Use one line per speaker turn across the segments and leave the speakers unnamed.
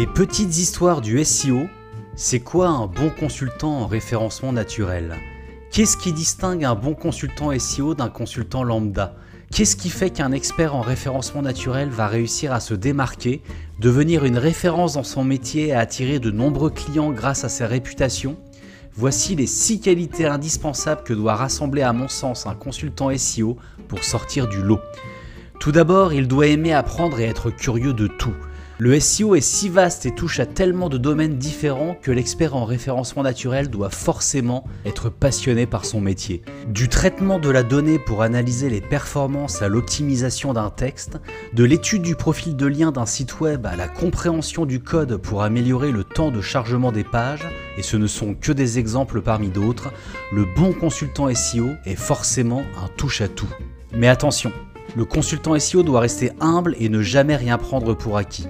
Les petites histoires du SEO, c'est quoi un bon consultant en référencement naturel? Qu'est-ce qui distingue un bon consultant SEO d'un consultant lambda? Qu'est-ce qui fait qu'un expert en référencement naturel va réussir à se démarquer, devenir une référence dans son métier et attirer de nombreux clients grâce à sa réputation? Voici les 6 qualités indispensables que doit rassembler à mon sens un consultant SEO pour sortir du lot. Tout d'abord, il doit aimer apprendre et être curieux de tout. Le SEO est si vaste et touche à tellement de domaines différents que l'expert en référencement naturel doit forcément être passionné par son métier. Du traitement de la donnée pour analyser les performances à l'optimisation d'un texte, de l'étude du profil de lien d'un site web à la compréhension du code pour améliorer le temps de chargement des pages, et ce ne sont que des exemples parmi d'autres, le bon consultant SEO est forcément un touche-à-tout. Mais attention, le consultant SEO doit rester humble et ne jamais rien prendre pour acquis.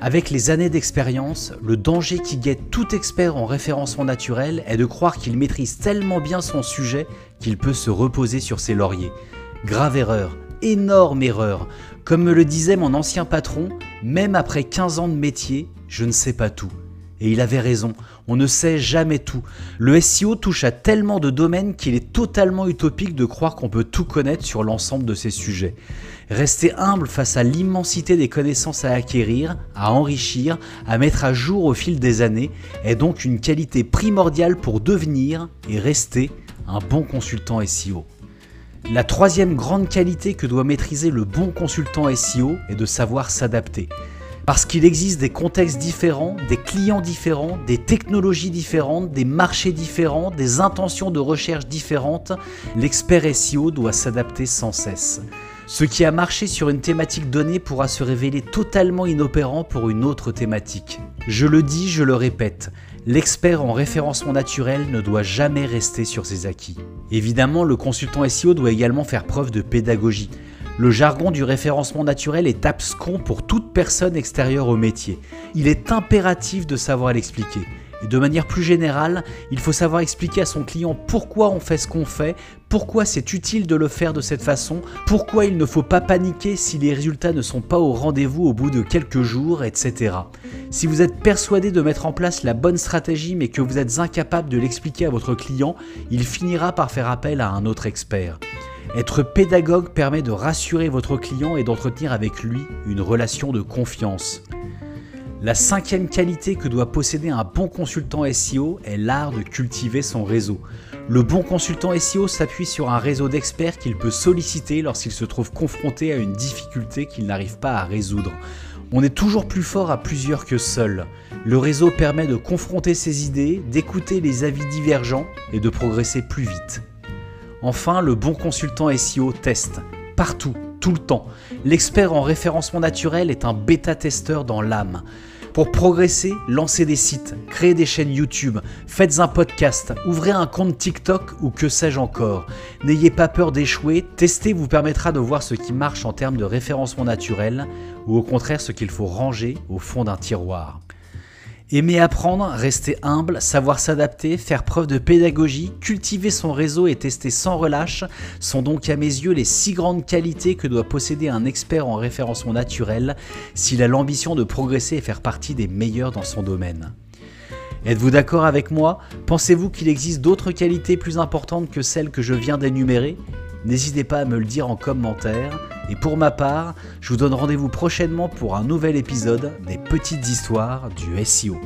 Avec les années d'expérience, le danger qui guette tout expert en référencement naturel est de croire qu'il maîtrise tellement bien son sujet qu'il peut se reposer sur ses lauriers. Grave erreur, énorme erreur. Comme me le disait mon ancien patron, même après 15 ans de métier, je ne sais pas tout. Et il avait raison, on ne sait jamais tout. Le SEO touche à tellement de domaines qu'il est totalement utopique de croire qu'on peut tout connaître sur l'ensemble de ces sujets. Rester humble face à l'immensité des connaissances à acquérir, à enrichir, à mettre à jour au fil des années est donc une qualité primordiale pour devenir et rester un bon consultant SEO. La troisième grande qualité que doit maîtriser le bon consultant SEO est de savoir s'adapter. Parce qu'il existe des contextes différents, des clients différents, des technologies différentes, des marchés différents, des intentions de recherche différentes, l'expert SEO doit s'adapter sans cesse. Ce qui a marché sur une thématique donnée pourra se révéler totalement inopérant pour une autre thématique. Je le dis, je le répète, l'expert en référencement naturel ne doit jamais rester sur ses acquis. Évidemment, le consultant SEO doit également faire preuve de pédagogie. Le jargon du référencement naturel est abscon pour toute personne extérieure au métier. Il est impératif de savoir l'expliquer. Et de manière plus générale, il faut savoir expliquer à son client pourquoi on fait ce qu'on fait, pourquoi c'est utile de le faire de cette façon, pourquoi il ne faut pas paniquer si les résultats ne sont pas au rendez-vous au bout de quelques jours, etc. Si vous êtes persuadé de mettre en place la bonne stratégie mais que vous êtes incapable de l'expliquer à votre client, il finira par faire appel à un autre expert. Être pédagogue permet de rassurer votre client et d'entretenir avec lui une relation de confiance. La cinquième qualité que doit posséder un bon consultant SEO est l'art de cultiver son réseau. Le bon consultant SEO s'appuie sur un réseau d'experts qu'il peut solliciter lorsqu'il se trouve confronté à une difficulté qu'il n'arrive pas à résoudre. On est toujours plus fort à plusieurs que seul. Le réseau permet de confronter ses idées, d'écouter les avis divergents et de progresser plus vite. Enfin, le bon consultant SEO teste. Partout, tout le temps. L'expert en référencement naturel est un bêta-testeur dans l'âme. Pour progresser, lancez des sites, créez des chaînes YouTube, faites un podcast, ouvrez un compte TikTok ou que sais-je encore. N'ayez pas peur d'échouer, tester vous permettra de voir ce qui marche en termes de référencement naturel ou au contraire ce qu'il faut ranger au fond d'un tiroir. Aimer apprendre, rester humble, savoir s'adapter, faire preuve de pédagogie, cultiver son réseau et tester sans relâche sont donc à mes yeux les six grandes qualités que doit posséder un expert en référencement naturel s'il a l'ambition de progresser et faire partie des meilleurs dans son domaine. Êtes-vous d'accord avec moi? Pensez-vous qu'il existe d'autres qualités plus importantes que celles que je viens d'énumérer? N'hésitez pas à me le dire en commentaire. Et pour ma part, je vous donne rendez-vous prochainement pour un nouvel épisode des petites histoires du SEO.